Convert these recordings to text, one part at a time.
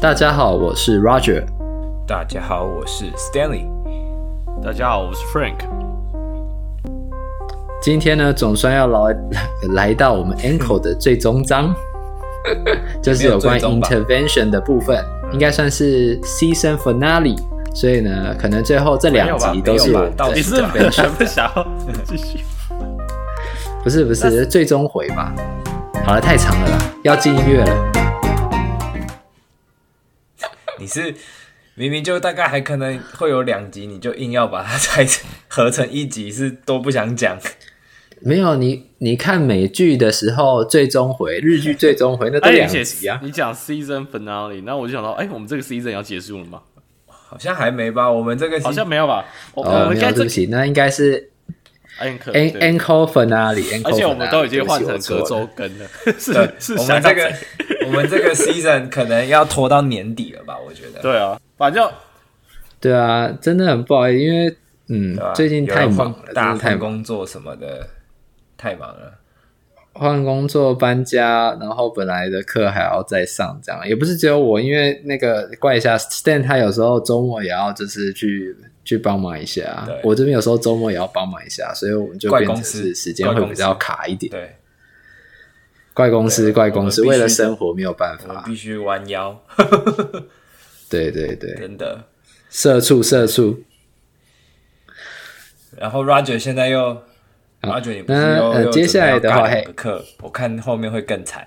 大家好，我是 Roger。大家好，我是 Stanley。大家好，我是 Frank。今天呢，总算要来 来到我们 Ankle 的最终章，就是有关 intervention 的部分，应该算是 season finale。所以呢，可能最后这两集都是我的 intervention。不想要继续？不是不是，最终回吧。好了，太长了啦，要进音乐了。你是明明就大概还可能会有两集，你就硬要把它 拆成合成一集，是都不想讲？没有你，你看美剧的时候，最终回日剧最终回那都两集啊。你讲 season finale，那我就想到，哎、欸，我们这个 season 要结束了吗？好像还没吧？我们这个好像没有吧？哦，我们没有，对不起，那应该是 ankle ankle finale，而且我们都已经换成隔周更了。是是，我们这个。我们这个 season 可能要拖到年底了吧？我觉得。对啊，反正对啊，真的很不好意思，因为嗯，最近太忙了，大太工作什么的太忙了，换工作搬家，然后本来的课还要再上，这样也不是只有我，因为那个怪一下 Stan，他有时候周末也要就是去去帮忙一下，我这边有时候周末也要帮忙一下，所以我们就变成是时间会比较卡一点，对。怪公司，怪公司，为了生活没有办法，必须弯腰。对对对，真的，社畜社畜。然后 Roger 现在又，Roger 你不是又呃，接下来的话，嘿，课我看后面会更惨。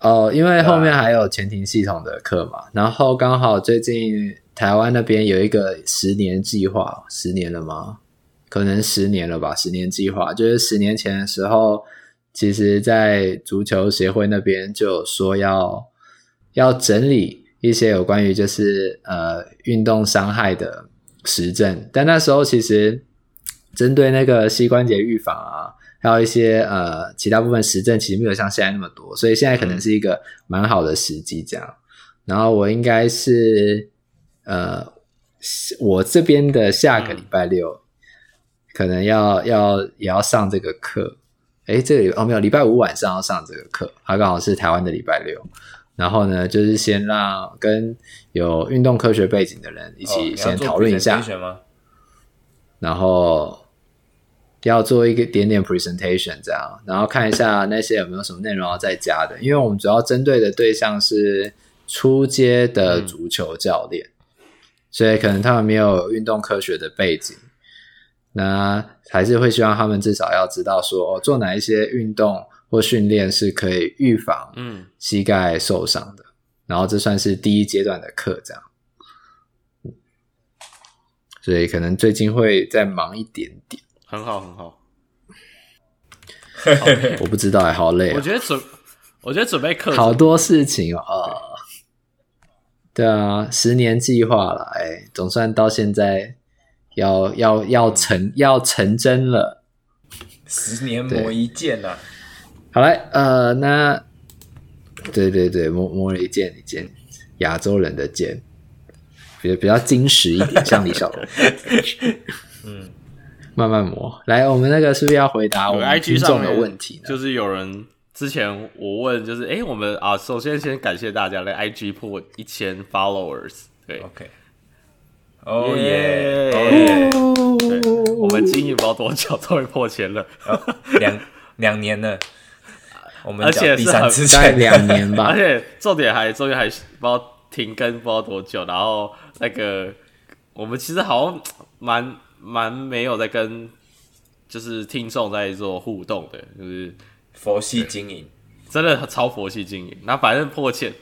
哦，因为后面还有前庭系统的课嘛，然后刚好最近台湾那边有一个十年计划，十年了吗？可能十年了吧，十年计划就是十年前的时候。其实，在足球协会那边就有说要要整理一些有关于就是呃运动伤害的实证，但那时候其实针对那个膝关节预防啊，还有一些呃其他部分实证，其实没有像现在那么多，所以现在可能是一个蛮好的时机这样。然后我应该是呃我这边的下个礼拜六可能要要也要上这个课。诶，这里哦没有，礼拜五晚上要上这个课，它刚好是台湾的礼拜六。然后呢，就是先让跟有运动科学背景的人一起先讨论一下，哦、然后要做一个点点 presentation 这样，然后看一下那些有没有什么内容要再加的，因为我们主要针对的对象是初阶的足球教练，嗯、所以可能他们没有运动科学的背景。那还是会希望他们至少要知道说，做哪一些运动或训练是可以预防嗯膝盖受伤的。嗯、然后这算是第一阶段的课，这样。所以可能最近会再忙一点点。很好，很好。我不知道，好累。我觉得准，我觉得准备课好多事情哦。对啊，十年计划了，哎，总算到现在。要要要成要成真了，十年磨一剑呐、啊！好来，呃，那对对对，磨磨了一剑一剑，亚洲人的剑，比较比较精实一点，像李小龙。嗯，慢慢磨。来，我们那个是不是要回答我们听众的问题呢？就是有人之前我问，就是哎，我们啊，首先先感谢大家的 IG 破一千 followers，对，OK。哦耶！哦耶！我们经营不知道多久，终于破千了，两两年了。我们而且是很在两年吧，而且重点还终于还不知道停更不知道多久，然后那个我们其实好像蛮蛮没有在跟就是听众在做互动的，就是佛系经营，真的超佛系经营。那反正破千。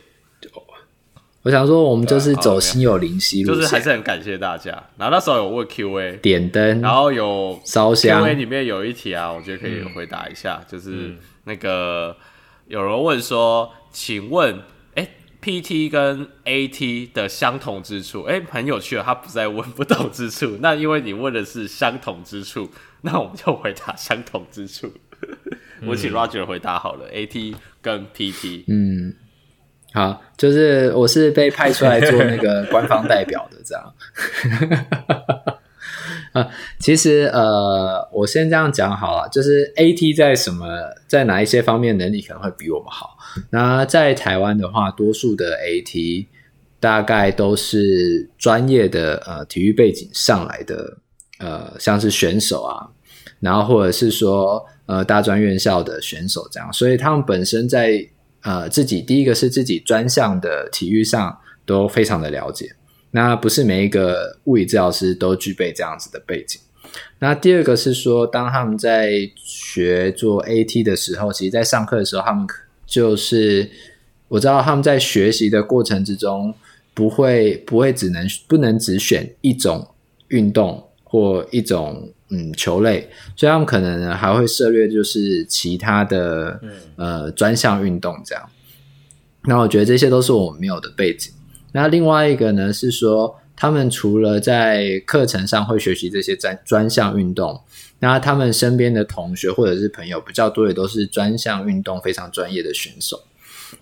我想说，我们就是走心有灵犀路线，就是还是很感谢大家。然后那时候有问 Q&A，点灯，然后有烧香。Q&A 里面有一题啊，我觉得可以回答一下，嗯、就是那个有人问说，请问，哎，PT 跟 AT 的相同之处？哎，很有趣啊，他不再问不同之处。那因为你问的是相同之处，那我们就回答相同之处。嗯、我请 Roger 回答好了，AT 跟 PT，嗯。好，就是我是被派出来做那个 官方代表的，这样。啊，其实呃，我先这样讲好了，就是 AT 在什么，在哪一些方面能力可能会比我们好。那在台湾的话，多数的 AT 大概都是专业的呃体育背景上来的，呃，像是选手啊，然后或者是说呃大专院校的选手这样，所以他们本身在呃自己第一个是自己专项的体育上都非常的了解。那不是每一个物理治疗师都具备这样子的背景。那第二个是说，当他们在学做 AT 的时候，其实，在上课的时候，他们就是我知道他们在学习的过程之中，不会不会只能不能只选一种运动或一种嗯球类，所以他们可能还会涉猎就是其他的呃专项运动这样。那我觉得这些都是我们没有的背景。那另外一个呢，是说他们除了在课程上会学习这些专专项运动，那他们身边的同学或者是朋友比较多，也都是专项运动非常专业的选手。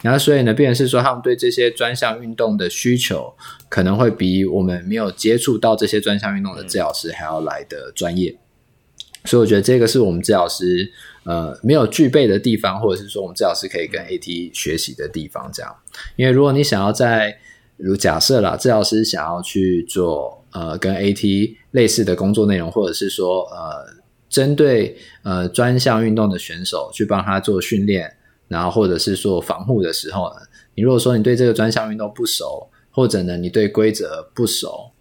然后所以呢，变成是说他们对这些专项运动的需求，可能会比我们没有接触到这些专项运动的治疗师还要来的专业。所以我觉得这个是我们治疗师呃没有具备的地方，或者是说我们治疗师可以跟 AT 学习的地方。这样，因为如果你想要在如假设啦，治疗师想要去做呃跟 AT 类似的工作内容，或者是说呃针对呃专项运动的选手去帮他做训练，然后或者是做防护的时候呢，你如果说你对这个专项运动不熟，或者呢你对规则不熟，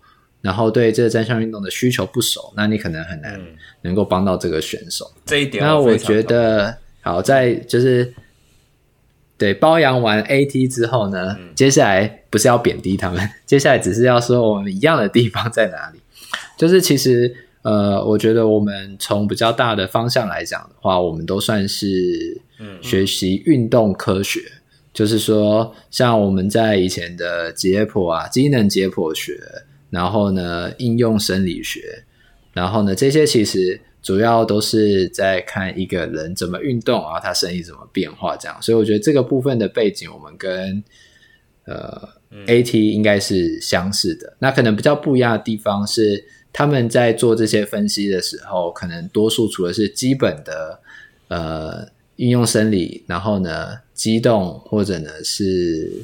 然后对这个专项运动的需求不熟，那你可能很难能够帮到这个选手。嗯、这一点，那我觉得好在就是。对，包养完 AT 之后呢，嗯，接下来不是要贬低他们，接下来只是要说我们一样的地方在哪里。就是其实，呃，我觉得我们从比较大的方向来讲的话，我们都算是学习运动科学。嗯嗯，就是说，像我们在以前的解剖啊，机能解剖学，然后呢，应用生理学，然后呢，这些其实。主要都是在看一个人怎么运动，然后他身体怎么变化这样，所以我觉得这个部分的背景，我们跟呃 AT 应该是相似的。那可能比较不一样的地方是，他们在做这些分析的时候，可能多数除了是基本的呃应用生理，然后呢机动或者呢是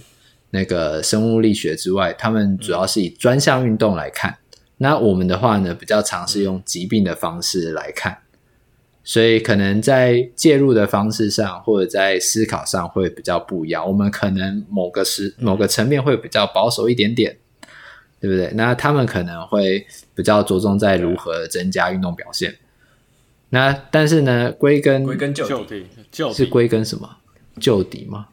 那个生物力学之外，他们主要是以专项运动来看。那我们的话呢，比较尝试用疾病的方式来看，所以可能在介入的方式上，或者在思考上会比较不一样。我们可能某个时某个层面会比较保守一点点，对不对？那他们可能会比较着重在如何增加运动表现。那但是呢，归根归根究底，是归根什么？就底吗？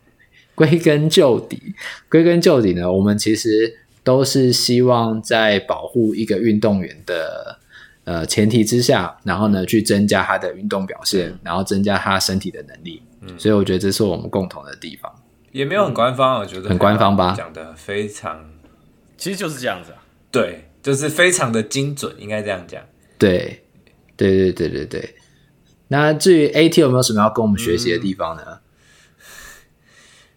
归根究底，归根究底呢？我们其实。都是希望在保护一个运动员的呃前提之下，然后呢去增加他的运动表现，嗯，然后增加他身体的能力。嗯，所以我觉得这是我们共同的地方。也没有很官方，我觉得很官方吧？讲的非常，其实就是这样子啊。对，就是非常的精准，应该这样讲。对，对对对对对。那至于 AT 有没有什么要跟我们学习的地方呢？嗯，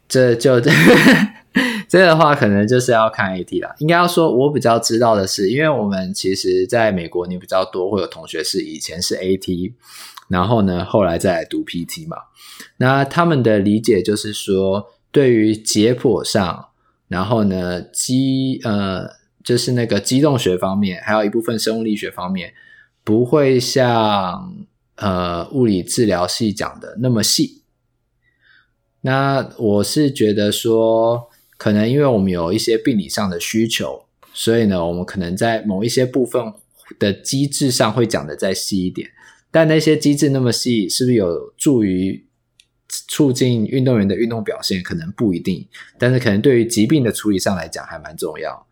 这就。这个的话，可能就是要看 AT 啦。应该要说，我比较知道的是，因为我们其实在美国，你比较多会有同学是以前是 AT，然后呢，后来再来读 PT 嘛。那他们的理解就是说，对于解剖上，然后呢，机呃，就是那个机动学方面，还有一部分生物力学方面，不会像呃物理治疗系讲的那么细。那我是觉得说。可能因为我们有一些病理上的需求，所以呢，我们可能在某一些部分的机制上会讲得再细一点。但那些机制那么细，是不是有助于促进运动员的运动表现？可能不一定。但是可能对于疾病的处理上来讲，还蛮重要。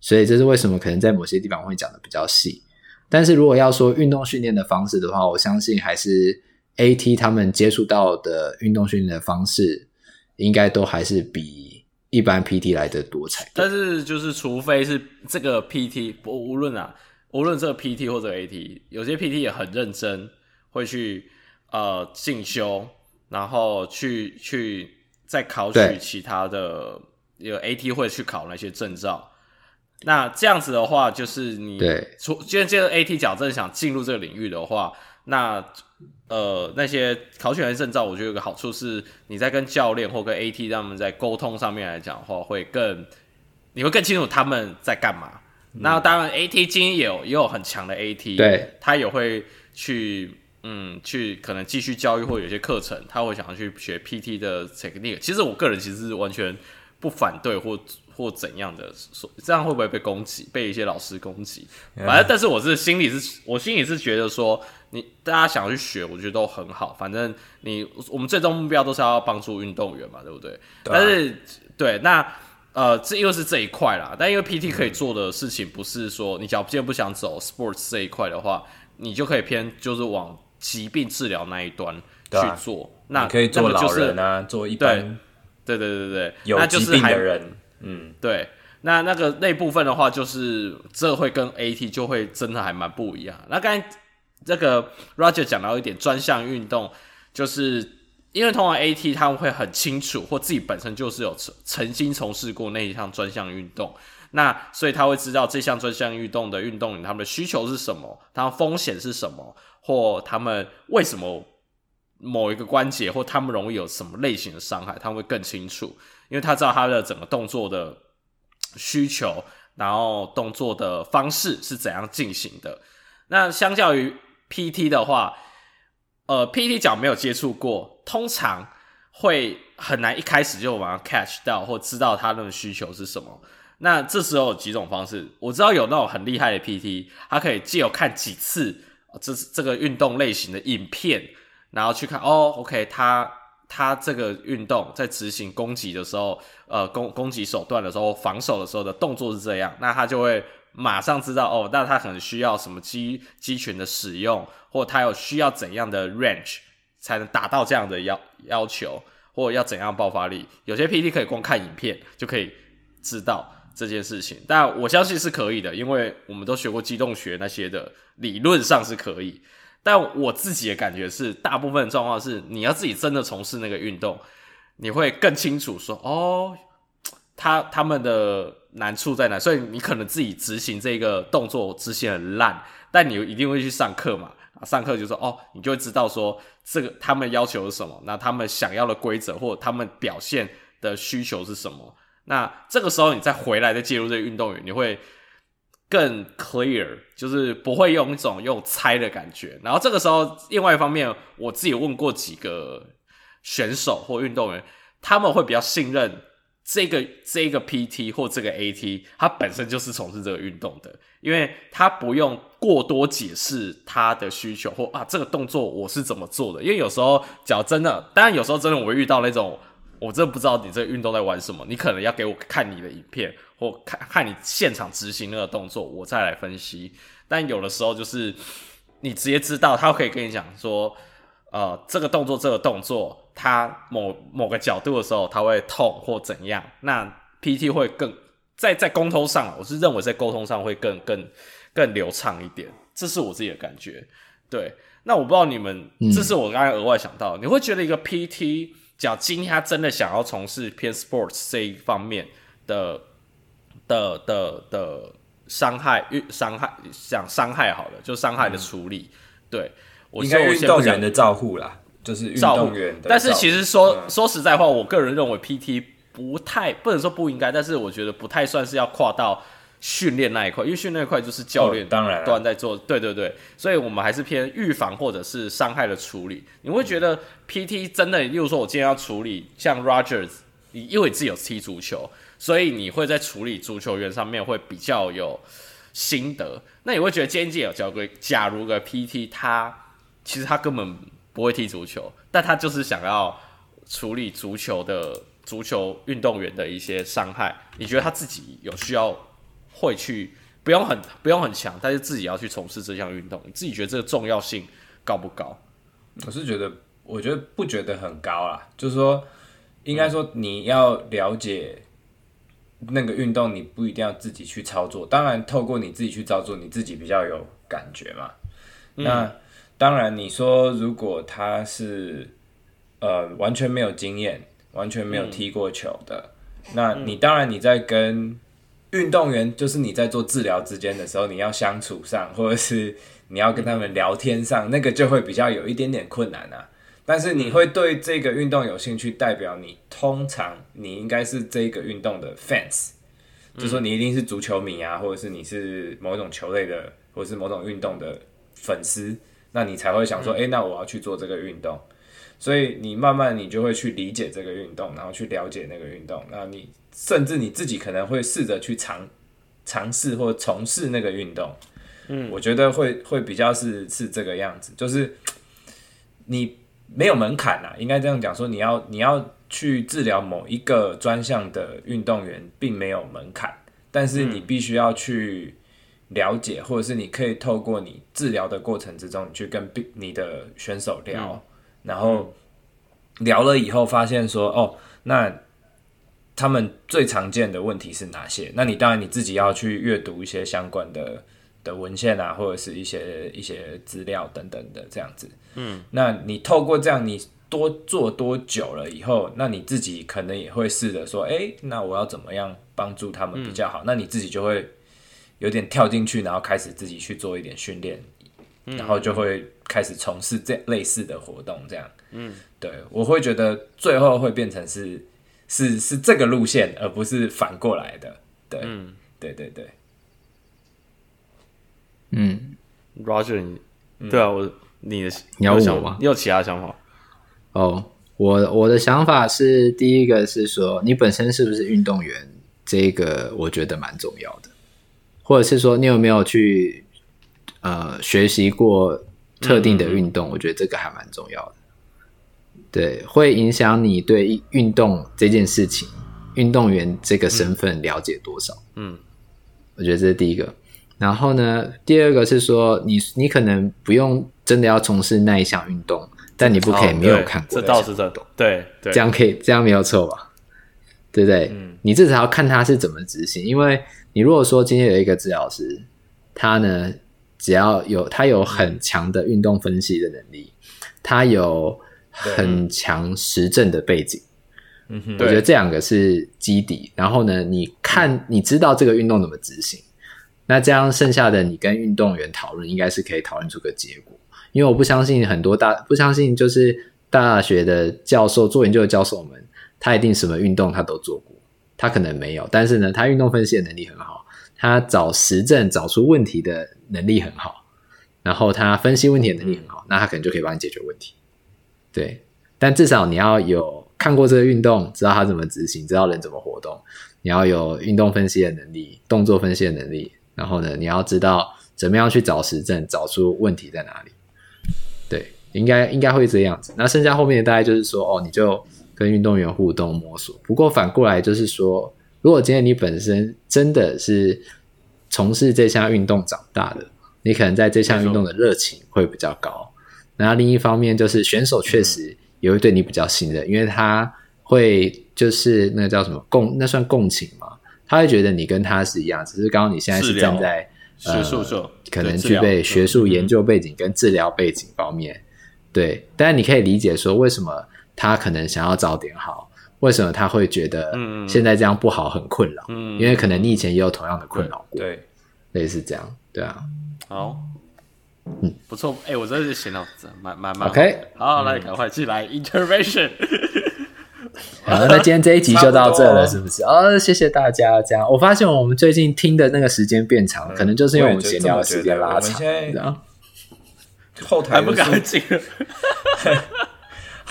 所以这是为什么可能在某些地方会讲的比较细。但是如果要说运动训练的方式的话，我相信还是 AT 他们接触到的运动训练的方式，应该都还是比。一般 PT 来的多彩，但是就是除非是这个 PT，无论啊，无论这个 PT 或者 AT，有些 PT 也很认真，会去呃进修，然后去去再考取其他的，有 AT 会去考那些证照，那这样子的话，就是你对，出既然这个 AT 矫正想进入这个领域的话，那呃那些考取员证照，我觉得有个好处是，你在跟教练或跟 AT 他们在沟通上面来讲的话，会更你会更清楚他们在干嘛。嗯、那当然，AT 精英也有也有很强的 AT，对，他也会去嗯去可能继续教育或有些课程，他会想要去学 PT 的 technique。其实我个人其实是完全不反对或。或怎样的说，这样会不会被攻击？被一些老师攻击？反正，但是我是心里是，我心里是觉得说，你大家想要去学，我觉得都很好。反正你我们最终目标都是要帮助运动员嘛，对不对？但是，对，那呃，这又是这一块啦。但因为 PT 可以做的事情，不是说你只要既然不想走 sports 这一块的话，你就可以偏就是往疾病治疗那一端去做。啊、那可以做老人啊，做一般，对对对对对，有疾病的人。嗯，对，那那个那部分的话，就是这会跟 AT 就会真的还蛮不一样。那刚才这个 Roger 讲到一点专项运动，就是因为通常 AT 他们会很清楚，或自己本身就是有曾曾经从事过那一项专项运动，那所以他会知道这项专项运动的运动员他们的需求是什么，他们风险是什么，或他们为什么某一个关节或他们容易有什么类型的伤害，他们会更清楚。因为他知道他的整个动作的需求，然后动作的方式是怎样进行的。那相较于 PT 的话，呃，PT 脚没有接触过，通常会很难一开始就马上 catch 到或知道他的需求是什么。那这时候有几种方式，我知道有那种很厉害的 PT，他可以借由看几次这这个运动类型的影片，然后去看哦，OK，他。他这个运动在执行攻击的时候，呃，攻攻击手段的时候，防守的时候的动作是这样，那他就会马上知道哦，那他可能需要什么肌肌群的使用，或他有需要怎样的 range 才能达到这样的要要求，或要怎样爆发力。有些 PT 可以光看影片就可以知道这件事情，但我相信是可以的，因为我们都学过机动学那些的，理论上是可以。但我自己的感觉是，大部分状况是，你要自己真的从事那个运动，你会更清楚说，哦，他他们的难处在哪？所以你可能自己执行这个动作执行很烂，但你一定会去上课嘛，上课就说，哦，你就会知道说，这个他们要求是什么，那他们想要的规则或者他们表现的需求是什么？那这个时候你再回来再介入这个运动员，你会。更 clear，就是不会用一种用猜的感觉。然后这个时候，另外一方面，我自己问过几个选手或运动员，他们会比较信任这个这个 PT 或这个 AT，他本身就是从事这个运动的，因为他不用过多解释他的需求或啊这个动作我是怎么做的。因为有时候，讲真的，当然有时候真的我会遇到那种。我真的不知道你这个运动在玩什么，你可能要给我看你的影片，或看看你现场执行那个动作，我再来分析。但有的时候就是你直接知道，他可以跟你讲说，呃，这个动作这个动作，它某某个角度的时候，它会痛或怎样。那 PT 会更在在沟通上，我是认为在沟通上会更更更流畅一点，这是我自己的感觉。对，那我不知道你们，这是我刚才额外想到，嗯、你会觉得一个 PT。讲今天他真的想要从事偏 sports 这一方面的的的的伤害运伤害想伤害好了，就伤害的处理，嗯、对，我应该运动员的照护啦，就是运动员的。但是其实说、嗯、说实在话，我个人认为 PT 不太不能说不应该，但是我觉得不太算是要跨到。训练那一块，因为训练那一块就是教练当然端在做，对对对，所以我们还是偏预防或者是伤害的处理。你会觉得 PT 真的，例如说我今天要处理像 Rogers，你因为你自己有踢足球，所以你会在处理足球员上面会比较有心得。那你会觉得今天有交规，假如个 PT 他其实他根本不会踢足球，但他就是想要处理足球的足球运动员的一些伤害，你觉得他自己有需要？会去不用很不用很强，但是自己要去从事这项运动，你自己觉得这个重要性高不高？我是觉得，我觉得不觉得很高啦。就是说，应该说你要了解那个运动，你不一定要自己去操作。当然，透过你自己去操作，你自己比较有感觉嘛。那当然，你说如果他是呃完全没有经验，完全没有踢过球的，嗯、那你当然你在跟运动员就是你在做治疗之间的时候，你要相处上，或者是你要跟他们聊天上，那个就会比较有一点点困难啊。但是你会对这个运动有兴趣，代表你通常你应该是这个运动的 fans，就说你一定是足球迷啊，或者是你是某种球类的，或者是某种运动的粉丝，那你才会想说，哎，那我要去做这个运动。所以你慢慢你就会去理解这个运动，然后去了解那个运动，那你甚至你自己可能会试着去尝尝试或从事那个运动。嗯，我觉得会会比较是是这个样子，就是你没有门槛啊，应该这样讲说，你要你要去治疗某一个专项的运动员，并没有门槛，但是你必须要去了解，或者是你可以透过你治疗的过程之中，你去跟你的选手聊。嗯然后聊了以后，发现说，哦，那他们最常见的问题是哪些？那你当然你自己要去阅读一些相关的的文献啊，或者是一些一些资料等等的这样子。嗯，那你透过这样，你多做多久了以后，那你自己可能也会试着说，哎，那我要怎么样帮助他们比较好？嗯，那你自己就会有点跳进去，然后开始自己去做一点训练。然后就会开始从事这类似的活动，这样，嗯，对，我会觉得最后会变成是是是这个路线，而不是反过来的，对，嗯，对对对，嗯，Roger，你对啊，我你的你要问我吗？你有其他想法？哦，我我的想法是，第一个是说，你本身是不是运动员，这个我觉得蛮重要的，或者是说，你有没有去。呃，学习过特定的运动，嗯，我觉得这个还蛮重要的。对，会影响你对运动这件事情，运动员这个身份了解多少。嗯，我觉得这是第一个。然后呢，第二个是说，你你可能不用真的要从事那一项运动，但你不可以没有看过。这倒是这种，对，对，这样可以，这样没有错吧？对不对？嗯，你至少要看他是怎么执行，因为你如果说今天有一个治疗师，他呢。只要有他有很强的运动分析的能力，他有很强实证的背景，嗯哼，我觉得这两个是基底。然后呢，你看你知道这个运动怎么执行，那这样剩下的你跟运动员讨论，应该是可以讨论出个结果。因为我不相信很多大不相信就是大学的教授做研究的教授们，他一定什么运动他都做过，他可能没有，但是呢，他运动分析的能力很好，他找实证找出问题的。能力很好，然后他分析问题的能力很好，那他可能就可以帮你解决问题。对，但至少你要有看过这个运动，知道他怎么执行，知道人怎么活动。你要有运动分析的能力，动作分析的能力。然后呢，你要知道怎么样去找实证，找出问题在哪里。对，应该应该会这样子。那剩下后面大概就是说，哦，你就跟运动员互动摸索。不过反过来就是说，如果今天你本身真的是。从事这项运动长大的，你可能在这项运动的热情会比较高。然后另一方面就是选手确实也会对你比较信任，嗯、因为他会就是那个叫什么共，那算共情嘛？他会觉得你跟他是一样，只是刚刚你现在是站在学术上、呃，可能具备学术研究背景跟治疗背景方面。嗯、对，但是你可以理解说，为什么他可能想要早点好，为什么他会觉得现在这样不好很困扰？嗯，因为可能你以前也有同样的困扰过。对。类似这样，对啊，好，嗯，不错，哎、欸，我真的是闲到这，蛮蛮蛮，OK，好，来，赶快进来，intervention，好，那今天这一集就到这了，是不是？哦，谢谢大家，这样，我发现我们最近听的那个时间变长，嗯、可能就是因为我们闲聊的时间拉长，后台不敢进，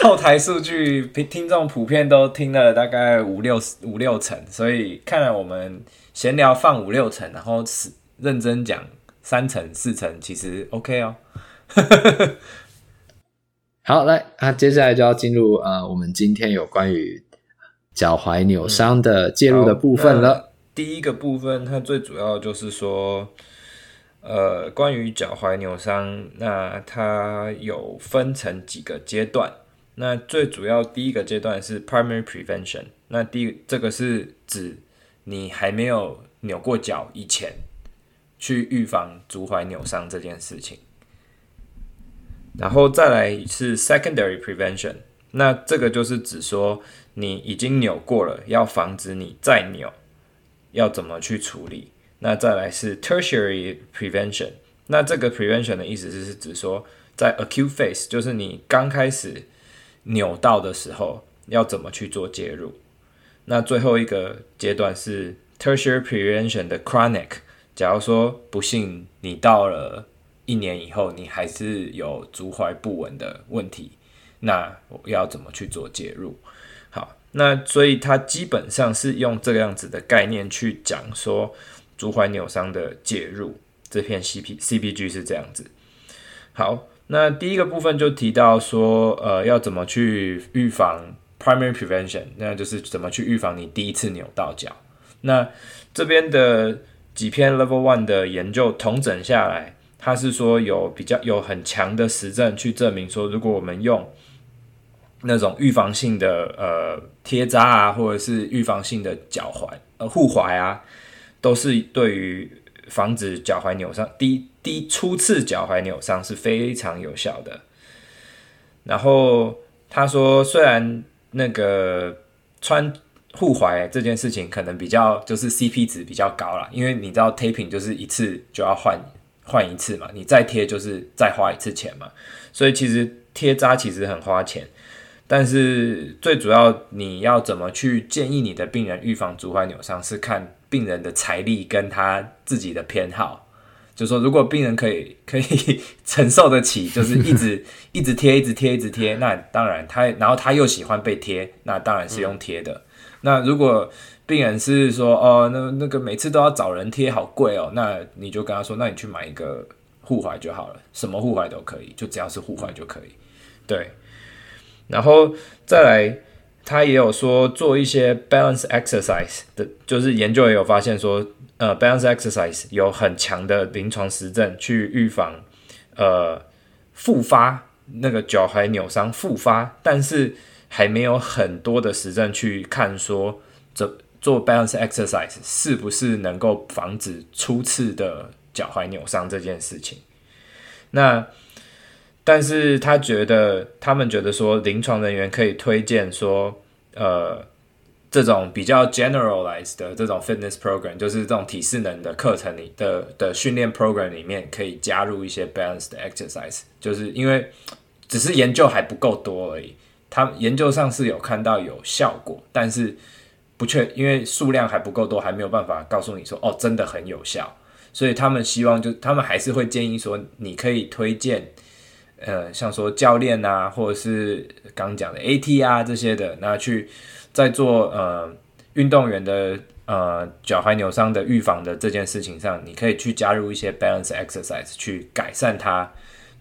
后台数据听众普遍都听了大概五六五六成，所以看来我们闲聊放五六成，然后是。认真讲，三成四成其实 OK 哦。好，来，那接下来就要进入呃，我们今天有关于脚踝扭伤的介入的部分了。嗯、第一个部分，它最主要就是说，呃，关于脚踝扭伤，那它有分成几个阶段。那最主要第一个阶段是 primary prevention，那第这个是指你还没有扭过脚以前。去预防足踝扭伤这件事情，然后再来是 secondary prevention，那这个就是指说你已经扭过了，要防止你再扭，要怎么去处理。那再来是 tertiary prevention，那这个 prevention 的意思是是指说，在 acute phase，就是你刚开始扭到的时候，要怎么去做介入。那最后一个阶段是 tertiary prevention 的 chronic，假如说不幸你到了一年以后，你还是有足踝不稳的问题，那我要怎么去做介入？好，那所以它基本上是用这个样子的概念去讲说。足踝扭伤的介入，这篇 C P C P G 是这样子。好，那第一个部分就提到说，呃，要怎么去预防 primary prevention，那就是怎么去预防你第一次扭到脚。那这边的几篇 level one 的研究统整下来，它是说有比较有很强的实证去证明说，如果我们用那种预防性的呃贴扎啊，或者是预防性的脚踝呃护踝啊。都是对于防止脚踝扭伤，第一第初次脚踝扭伤是非常有效的。然后他说，虽然那个穿护踝这件事情可能比较就是 CP 值比较高啦，因为你知道 taping 就是一次就要换换一次嘛，你再贴就是再花一次钱嘛，所以其实贴扎其实很花钱。但是最主要你要怎么去建议你的病人预防足踝扭伤，是看。病人的财力跟他自己的偏好，就是说，如果病人可以可以 承受得起，就是一直一直贴，一直贴，一直贴，那当然他，然后他又喜欢被贴，那当然是用贴的。嗯、那如果病人是说，哦，那那个每次都要找人贴，好贵哦，那你就跟他说，那你去买一个护踝就好了，什么护踝都可以，就只要是护踝就可以。对，然后再来。他也有说做一些 balance exercise 的，就是研究也有发现说，呃，balance exercise 有很强的临床实证去预防呃复发那个脚踝扭伤复发，但是还没有很多的实证去看说这做 balance exercise 是不是能够防止初次的脚踝扭伤这件事情。那但是他觉得，他们觉得说，临床人员可以推荐说，呃，这种比较 generalized 的这种 fitness program，就是这种体适能的课程里的的训练 program 里面，可以加入一些 balanced exercise，就是因为只是研究还不够多而已。他研究上是有看到有效果，但是不确，因为数量还不够多，还没有办法告诉你说，哦，真的很有效。所以他们希望就，他们还是会建议说，你可以推荐。呃，像说教练啊，或者是刚讲的 AT 啊这些的，那去在做呃运动员的呃脚踝扭伤的预防的这件事情上，你可以去加入一些 balance exercise 去改善它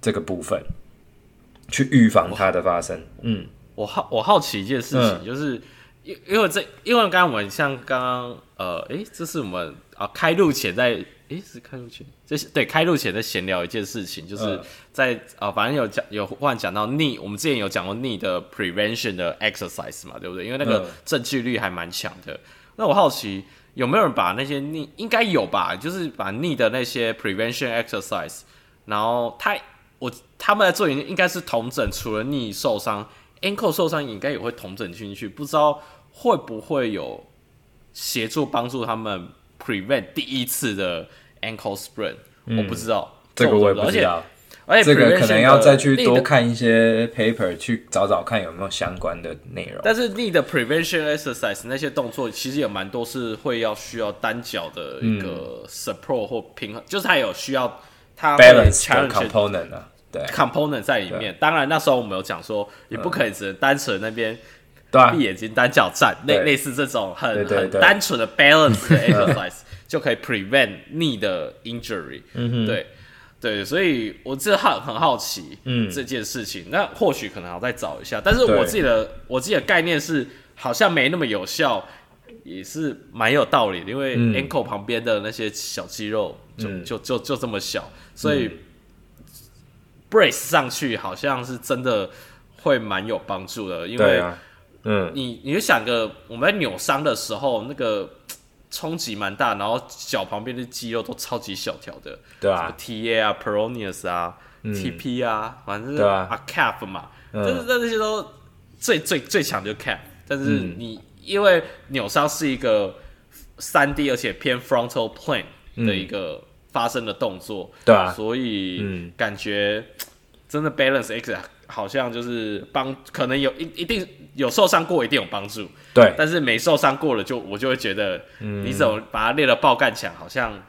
这个部分，去预防它的发生。嗯，我好我好奇一件事情，嗯、就是因因为这因为刚刚我们像刚刚呃，诶，这是我们啊开录前在。诶，是开录前，这是对开录前在闲聊一件事情，就是在啊、呃，反正有讲有忽然讲到 knee，我们之前有讲过 knee 的 prevention 的 exercise 嘛，对不对？因为那个正确率还蛮强的。那我好奇有没有人把那些 knee 应该有吧，就是把 knee 的那些 prevention exercise，然后他我他们在做研究应该是同整，除了 knee 受伤，ankle 受伤应该也会同整进去，不知道会不会有协助帮助他们。Prevent 第一次的 ankle sprain，、嗯、我不知道这个我也不知道，而且这个可能要再去多看一些 paper 去找找看有没有相关的内容。但是你的 prevention exercise 那些动作其实有蛮多是会要需要单脚的一个 support 或平衡，嗯、就是它有需要它 balance component 啊，对 component 在里面。当然那时候我们有讲说，也不可以只能单纯那边。闭眼睛单脚站，类类似这种很很单纯的 balance 的 exercise 就可以 prevent knee 的 injury。嗯，对对，所以我这很很好奇，嗯，这件事情，那或许可能要再找一下。但是我自己的我自己的概念是，好像没那么有效，也是蛮有道理的，因为 ankle 旁边的那些小肌肉就、嗯、就就就这么小，所以 brace 上去好像是真的会蛮有帮助的，因为。嗯，你你就想个我们在扭伤的时候，那个 冲击蛮大，然后脚旁边的肌肉都超级小条的，对啊，TA 啊，Peronius 啊、嗯、TP 啊，反正是啊。calf 嘛，但是这这些都最最最强就 calf，但是你、嗯、因为扭伤是一个三 D 而且偏 frontal plane 的一个发生的动作，对啊，所以嗯，感觉 真的 balance X 好像就是帮，可能有一一定有受伤过，一定有帮助，对，但是没受伤过了，就我就会觉得，你怎么把它练了爆干强，好像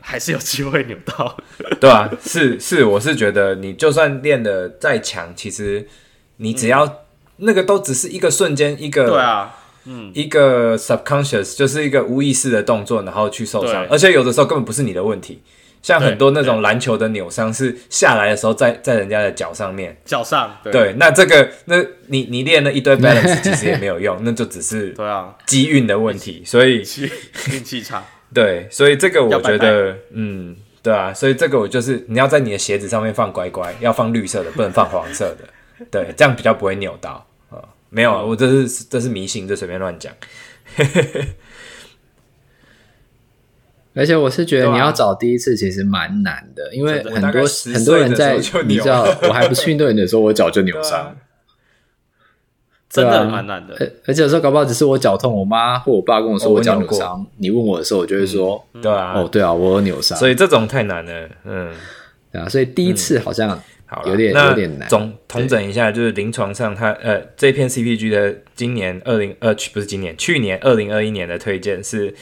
还是有机会扭到，对啊，是是，我是觉得你就算练的再强，其实你只要那个都只是一个瞬间，一个对啊。嗯，一个 subconscious 就是一个无意识的动作，然后去受伤，而且有的时候根本不是你的问题。像很多那种篮球的扭伤，是下来的时候在在人家的脚上面，脚上对。对，那这个那你你练了一堆 balance，其实也没有用，那就只是对啊机运的问题。所以运气差。对，所以这个我觉得，嗯，对啊，所以这个我就是你要在你的鞋子上面放乖乖，要放绿色的，不能放黄色的，对，这样比较不会扭到。没有，我这是这是迷信，这随便乱讲。而且我是觉得你要找第一次其实蛮难的，啊、因为很多很多人在你知道，我还不是运动员的时候，我脚就扭伤，啊、真的蛮难的。而且有时候搞不好只是我脚痛，我妈或我爸跟我说我脚扭伤，哦、你问我的时候，我就会说，嗯、对啊，哦对啊，我有扭伤。所以这种太难了，嗯，对啊，所以第一次好像、有点有点难。总统整一下，就是临床上它呃这篇 CPG 的今年二零呃不是今年去年二零二一年的推荐是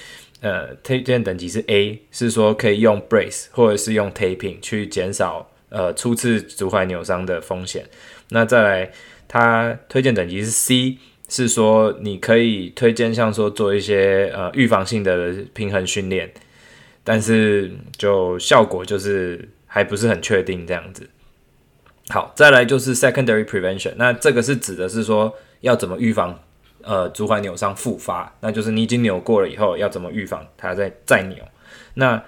呃推荐等级是 A，是说可以用 brace 或者是用 taping 去减少呃初次足踝扭伤的风险。那再来，它推荐等级是 C，是说你可以推荐像说做一些呃预防性的平衡训练，但是就效果就是还不是很确定这样子。好，再来就是 secondary prevention。那这个是指的是说要怎么预防呃足踝扭伤复发，那就是你已经扭过了以后要怎么预防它再再扭。那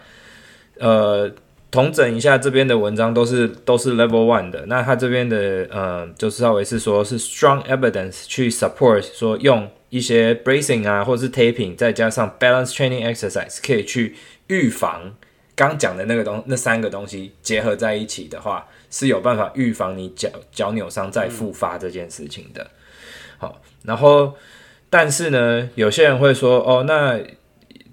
呃统整一下这边的文章都是都是 level one 的。那它这边的呃就是稍微是说是 strong evidence 去 support 说用一些 bracing 啊或者是 taping 再加上 balance training exercise 可以去预防刚讲的那个东那三个东西结合在一起的话。是有办法预防你脚脚扭伤再复发这件事情的。好，然后但是呢，有些人会说，哦，那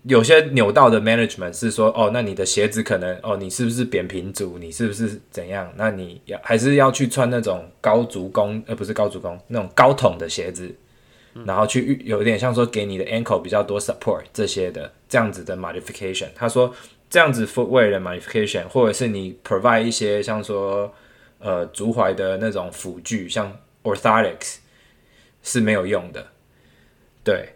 有些扭到的 management 是说，哦，那你的鞋子可能，哦，你是不是扁平足？你是不是怎样？那你要还是要去穿那种高足弓，呃，不是高足弓，那种高筒的鞋子，嗯、然后去有点像说给你的 ankle 比较多 support 这些的这样子的 modification。他说。这样子 footwear 的 modification，或者是你 provide 一些像说呃足踝的那种辅具，像 orthotics 是没有用的，对，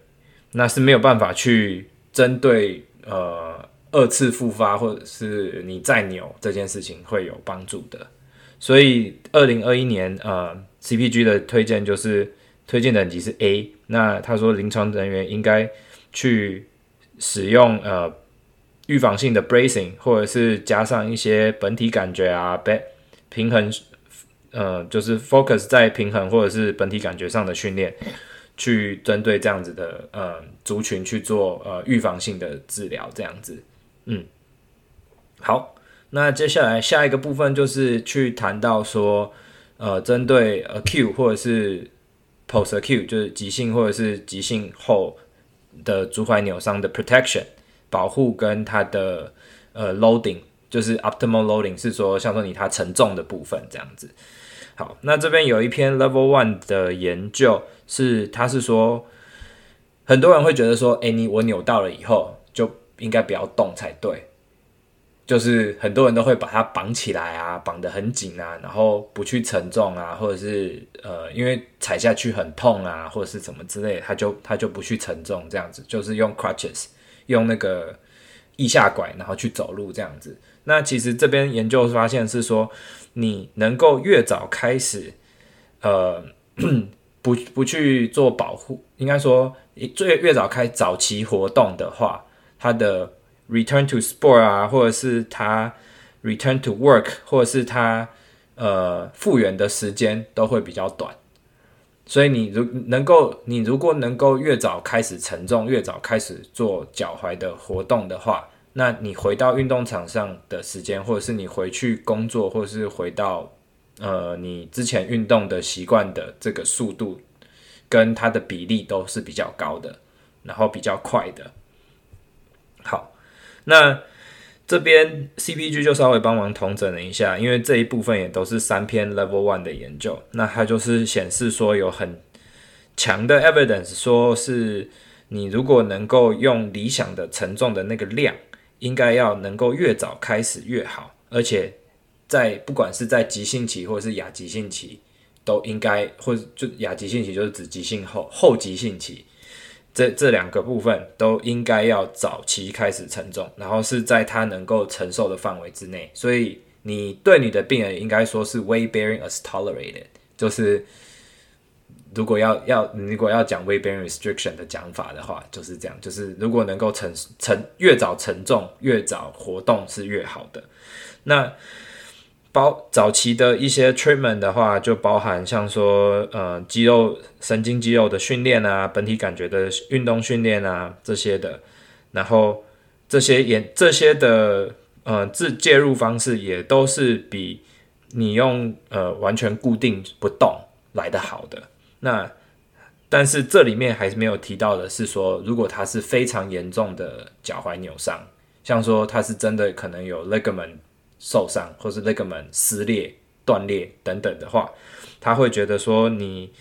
那是没有办法去针对呃二次复发或者是你再扭这件事情会有帮助的。所以二零二一年呃 CPG 的推荐就是推荐等级是 A，那他说临床人员应该去使用呃。预防性的 bracing，或者是加上一些本体感觉啊，被平衡，呃，就是 focus 在平衡或者是本体感觉上的训练，去针对这样子的呃族群去做呃预防性的治疗，这样子，嗯，好，那接下来下一个部分就是去谈到说，呃，针对 acute 或者是 post acute，就是急性或者是急性后的足踝扭伤的 protection。保护跟它的呃 loading 就是 optimal loading 是说像说你它承重的部分这样子。好，那这边有一篇 level one 的研究是，他是说很多人会觉得说，哎，你我扭到了以后就应该不要动才对，就是很多人都会把它绑起来啊，绑得很紧啊，然后不去承重啊，或者是呃因为踩下去很痛啊，或者是什么之类，他就他就不去承重这样子，就是用 crutches。用那个腋下拐，然后去走路这样子。那其实这边研究发现是说，你能够越早开始，呃，不不去做保护，应该说，最越早开早期活动的话，它的 return to sport 啊，或者是它 return to work，或者是它呃复原的时间都会比较短。所以你如能够，你如果能够越早开始承重，越早开始做脚踝的活动的话，那你回到运动场上的时间，或者是你回去工作，或者是回到呃你之前运动的习惯的这个速度，跟它的比例都是比较高的，然后比较快的。好，那这边 CPG 就稍微帮忙统整了一下，因为这一部分也都是三篇 Level One 的研究，那它就是显示说有很强的 evidence，说是你如果能够用理想的承重的那个量，应该要能够越早开始越好，而且在不管是在急性期或者是亚急性期，都应该或就亚急性期就是指急性后后急性期。这这两个部分都应该要早期开始承重，然后是在他能够承受的范围之内。所以你对你的病人应该说是 weight bearing as tolerated，就是如果要要如果要讲 weight bearing restriction 的讲法的话，就是这样，就是如果能够承承越早承重越早活动是越好的。那包早期的一些 treatment 的话，就包含像说，呃，肌肉、神经肌肉的训练啊，本体感觉的运动训练啊，这些的。然后这些也这些的，呃，自介入方式也都是比你用呃完全固定不动来的好的。那但是这里面还是没有提到的是说，如果它是非常严重的脚踝扭伤，像说它是真的可能有 ligament。受伤或是 ligament 撕裂、断裂等等的话，他会觉得说你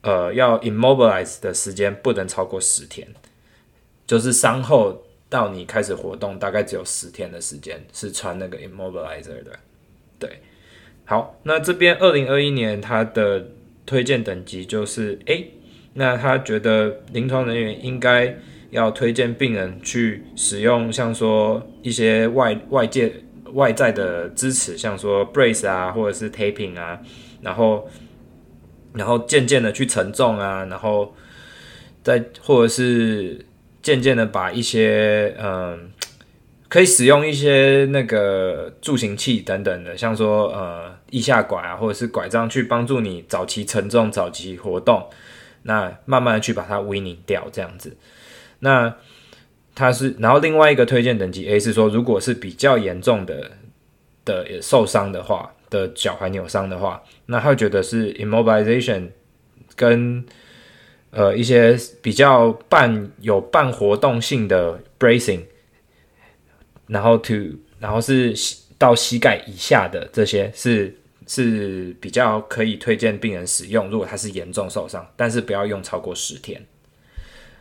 呃要 immobilize 的时间不能超过十天，就是伤后到你开始活动大概只有十天的时间是穿那个 immobilizer 的。对，好，那这边二零二一年他的推荐等级就是 A，那他觉得临床人员应该要推荐病人去使用像说一些外外界。外在的支持，像说 brace 啊，或者是 taping 啊，然后，然后渐渐的去承重啊，然后再或者是渐渐的把一些嗯，可以使用一些那个助行器等等的，像说呃腋下拐啊，或者是拐杖去帮助你早期承重、早期活动，那慢慢的去把它 winning 掉这样子，那。它是，然后另外一个推荐等级 A 是说，如果是比较严重的的受伤的话，的脚踝扭伤的话，那他觉得是 immobilization 跟呃一些比较半有半活动性的 bracing，然后 to 然后是到膝盖以下的这些是是比较可以推荐病人使用，如果他是严重受伤，但是不要用超过十天。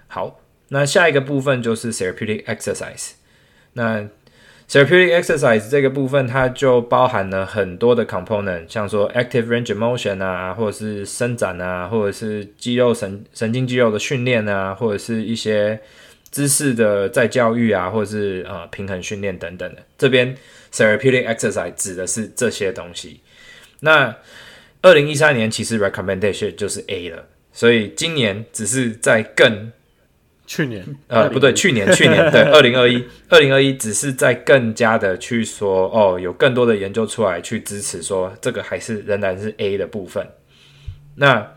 好。那下一个部分就是 therapeutic exercise。那 therapeutic exercise 这个部分，它就包含了很多的 component，像说 active range of motion 啊，或者是伸展啊，或者是肌肉神神经肌肉的训练啊，或者是一些姿势的再教育啊，或者是呃平衡训练等等的。这边 therapeutic exercise 指的是这些东西。那二零一三年其实 recommendation 就是 A 了，所以今年只是在更。去年，呃，不对，去年，去年，对，二零二一，二零二一，只是在更加的去说，哦，有更多的研究出来去支持说，这个还是仍然是 A 的部分。那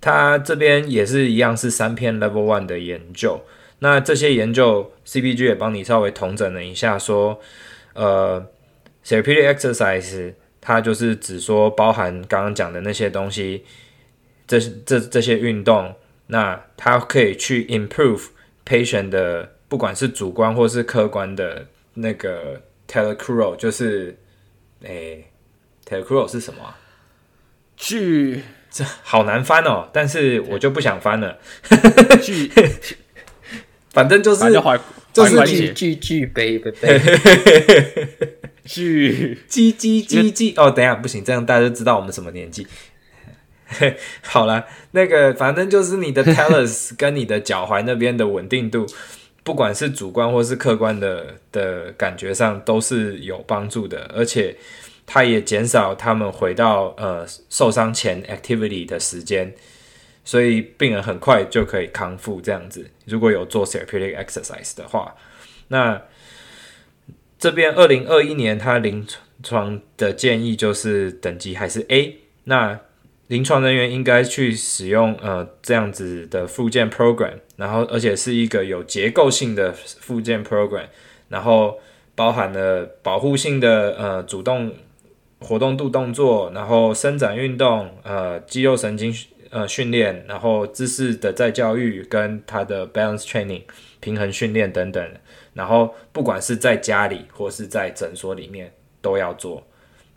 他这边也是一样，是三篇 Level One 的研究。那这些研究，CPG 也帮你稍微统整了一下，说，呃，Therapeutic Exercise，它就是只说包含刚刚讲的那些东西，这这这些运动。那它可以去 improve patient 的，不管是主观或是客观的那个 telecruo，就是诶 telecruo 是什么啊？距这好难翻哦，但是我就不想翻了。距 反正就是就是距距距杯杯杯，距鸡鸡鸡鸡哦，等一下不行，这样大家就知道我们什么年纪。好了，那个反正就是你的 talus 跟你的脚踝那边的稳定度，不管是主观或是客观的的感觉上都是有帮助的，而且它也减少他们回到呃受伤前 activity 的时间，所以病人很快就可以康复这样子。如果有做 therapeutic exercise 的话，那这边二零二一年他临床的建议就是等级还是 A，那。临床人员应该去使用呃这样子的复健 program，然后而且是一个有结构性的复健 program，然后包含了保护性的呃主动活动度动作，然后伸展运动，呃肌肉神经呃训练，然后姿势的再教育跟他的 balance training 平衡训练等等，然后不管是在家里或是在诊所里面都要做。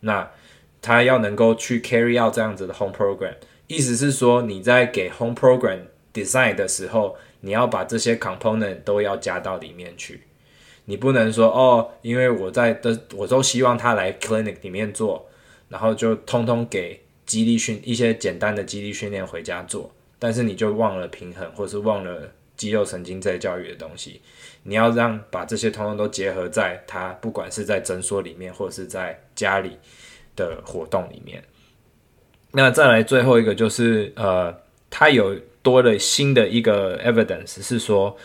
那他要能够去 carry out 这样子的 home program，意思是说你在给 home program design 的时候，你要把这些 component 都要加到里面去。你不能说哦，因为我在的我都希望他来 clinic 里面做，然后就通通给肌力训一些简单的肌力训练回家做，但是你就忘了平衡，或是忘了肌肉神经再教育的东西。你要让把这些通通都结合在他不管是在诊所里面，或者是在家里的活动里面。那再来最后一个就是呃，他有多了新的一个 evidence 是说。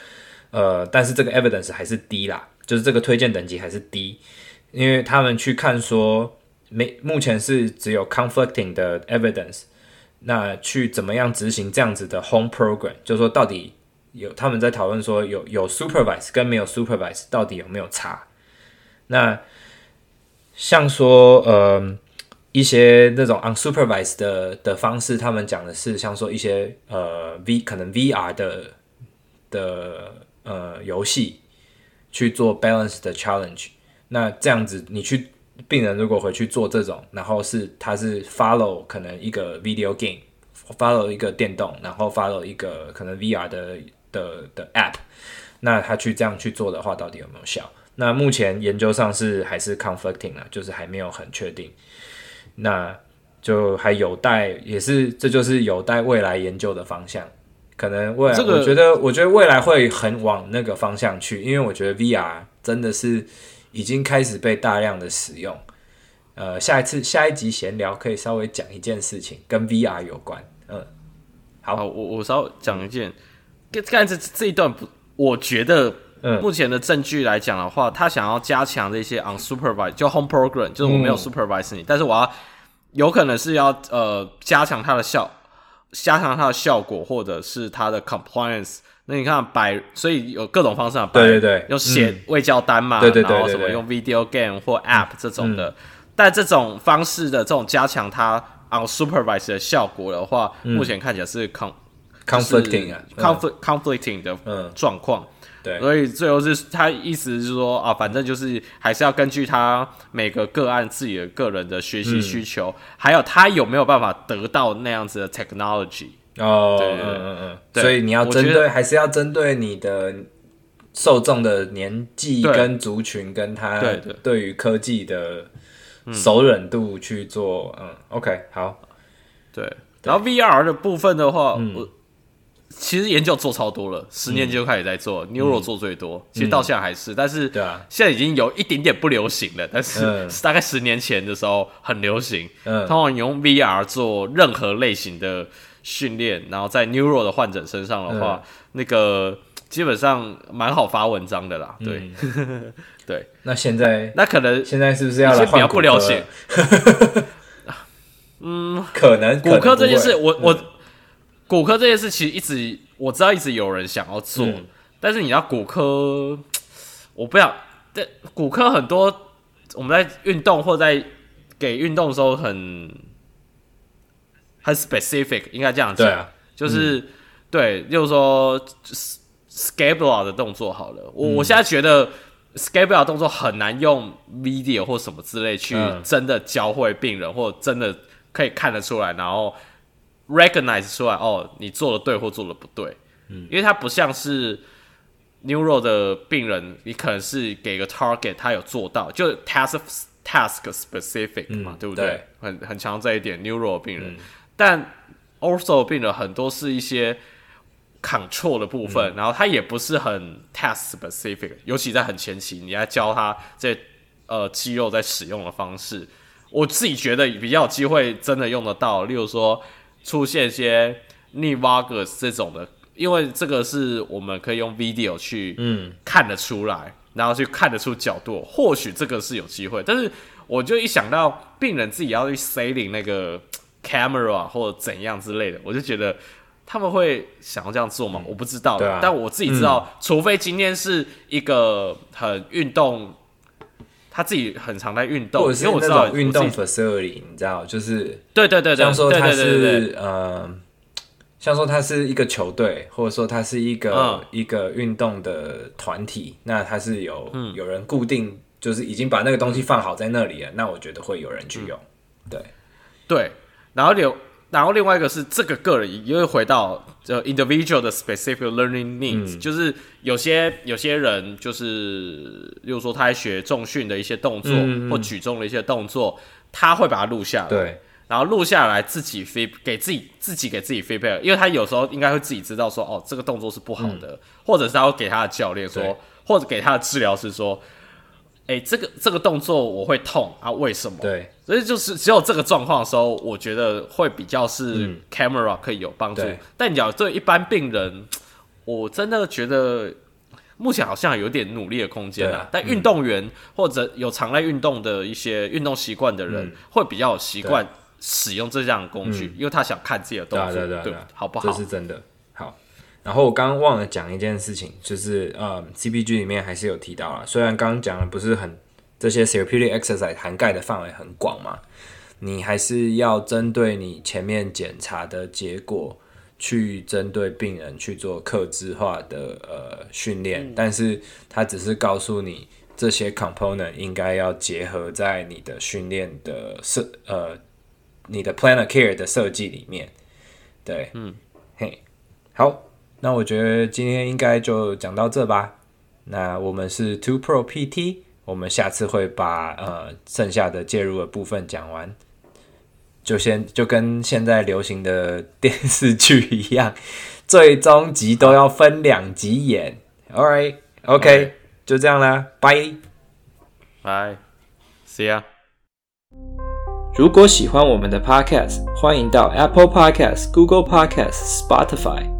呃，但是这个 evidence 还是低啦，就是这个推荐等级还是低，因为他们去看说，没目前是只有 conflicting 的 evidence，那去怎么样执行这样子的 home program，就是说到底有他们在讨论说有有 supervise 跟没有 supervise 到底有没有差？那像说呃一些那种 unsupervised 的的方式，他们讲的是像说一些呃 V 可能 VR 的的。呃，游戏去做 balance 的 challenge，那这样子你去病人如果回去做这种，然后是他是 follow 可能一个 video game，follow 一个电动，然后 follow 一个可能 VR 的的的 app，那他去这样去做的话，到底有没有效？那目前研究上是还是 conflicting 啊，就是还没有很确定，那就还有待，也是这就是有待未来研究的方向。可能未来，这个、我觉得，我觉得未来会很往那个方向去，因为我觉得 VR 真的是已经开始被大量的使用。呃，下一次下一集闲聊可以稍微讲一件事情，跟 VR 有关。嗯，好，好我我稍微讲一件，刚才这这一段不，我觉得，目前的证据来讲的话，嗯、他想要加强这些 unsupervised 就 home program，就是我没有 supervise 你，嗯、但是我要有可能是要呃加强它的效。加强它的效果，或者是它的 compliance。那你看摆，所以有各种方式啊，对对对，用写未教单嘛，对对对，然后什么用 video game 或 app 这种的。但这种方式的这种加强它 unsupervised 的效果的话，目前看起来是 con conflicting 啊，conflict conflicting 的状况。对，所以最后是他意思是说啊，反正就是还是要根据他每个个案自己的个人的学习需求，嗯、还有他有没有办法得到那样子的 technology 哦，对对对嗯。嗯嗯，所以你要针对还是要针对你的受众的年纪跟族群，跟他对于科技的熟稔度去做，嗯，嗯，OK，好，对，然后 VR 的部分的话，嗯、我。其实研究做超多了，十年就开始在做、嗯、，Neuro 做最多，嗯、其实到现在还是，但是现在已经有一点点不流行了，但是、嗯、大概十年前的时候很流行。嗯，通常你用 VR 做任何类型的训练，然后在 Neuro 的患者身上的话，嗯、那个基本上蛮好发文章的啦。对，嗯、对。那现在那可能现在是不是要？比较不流行。嗯，可能骨科这件事，我我。骨科这件事其实一直我知道，一直有人想要做，嗯、但是你要骨科，我不想。但骨科很多，我们在运动或在给运动的时候很很 specific，应该这样讲，对啊，就是、嗯、对，就是说 scapula 的动作好了。我、嗯、我现在觉得 scapula 动作很难用 video 或什么之类去真的教会病人，嗯、或真的可以看得出来，然后。Recognize 出来哦，你做的对或做的不对，嗯，因为它不像是 neuro 的病人，你可能是给个 target，他有做到，就 task task specific 嘛，嗯、对不对？对。很很强这一点，neuro 的病人，嗯、但 also 病人很多是一些 control 的部分，嗯、然后他也不是很 task specific，尤其在很前期，你要教他这呃肌肉在使用的方式，我自己觉得比较有机会真的用得到，例如说。出现一些 knee valgus 这种的，因为这个是我们可以用 video 去嗯看得出来，嗯、然后去看得出角度，或许这个是有机会。但是我就一想到病人自己要去 setting 那个 camera 或者怎样之类的，我就觉得他们会想要这样做吗？嗯、我不知道，啊、但我自己知道，嗯、除非今天是一个很运动。他自己很常在运动，因为我运动 facility，你知道，就是对对对对，像说他是呃像说他是一个球队，或者说他是一个、嗯、一个运动的团体，那他是有、嗯、有人固定，就是已经把那个东西放好在那里了，那我觉得会有人去用。嗯、对对，然后有。然后另外一个是这个个人，又回到这 individual 的 specific learning needs，、嗯、就是有些有些人就是，例如说他在学重训的一些动作、嗯、或举重的一些动作，他会把它录下来，对，然后录下来自己 feed 给自己自己给自己 feedback，因为他有时候应该会自己知道说，哦，这个动作是不好的，嗯、或者是他会给他的教练说，或者给他的治疗师说。哎、欸，这个这个动作我会痛啊？为什么？对，所以就是只有这个状况的时候，我觉得会比较是 camera 可以有帮助。嗯、但你要对一般病人，我真的觉得目前好像有点努力的空间啊。但运动员、嗯、或者有常来运动的一些运动习惯的人，嗯、会比较有习惯使用这项工具，因为他想看自己的动作，对，好不好？这是真的。然后我刚刚忘了讲一件事情，就是呃，CPG 里面还是有提到啊，虽然刚刚讲的不是很这些 therapeutic exercise 涵盖的范围很广嘛，你还是要针对你前面检查的结果，去针对病人去做克制化的呃训练，嗯、但是它只是告诉你这些 component 应该要结合在你的训练的设呃你的 plan of care 的设计里面，对，嗯，嘿，好。那我觉得今天应该就讲到这吧。那我们是 Two Pro PT，我们下次会把呃剩下的介入的部分讲完，就先就跟现在流行的电视剧一样，最终集都要分两集演。All right, OK，就这样啦，拜拜，See you。如果喜欢我们的 Podcast，欢迎到 Apple Podcast、Google Podcast、Spotify。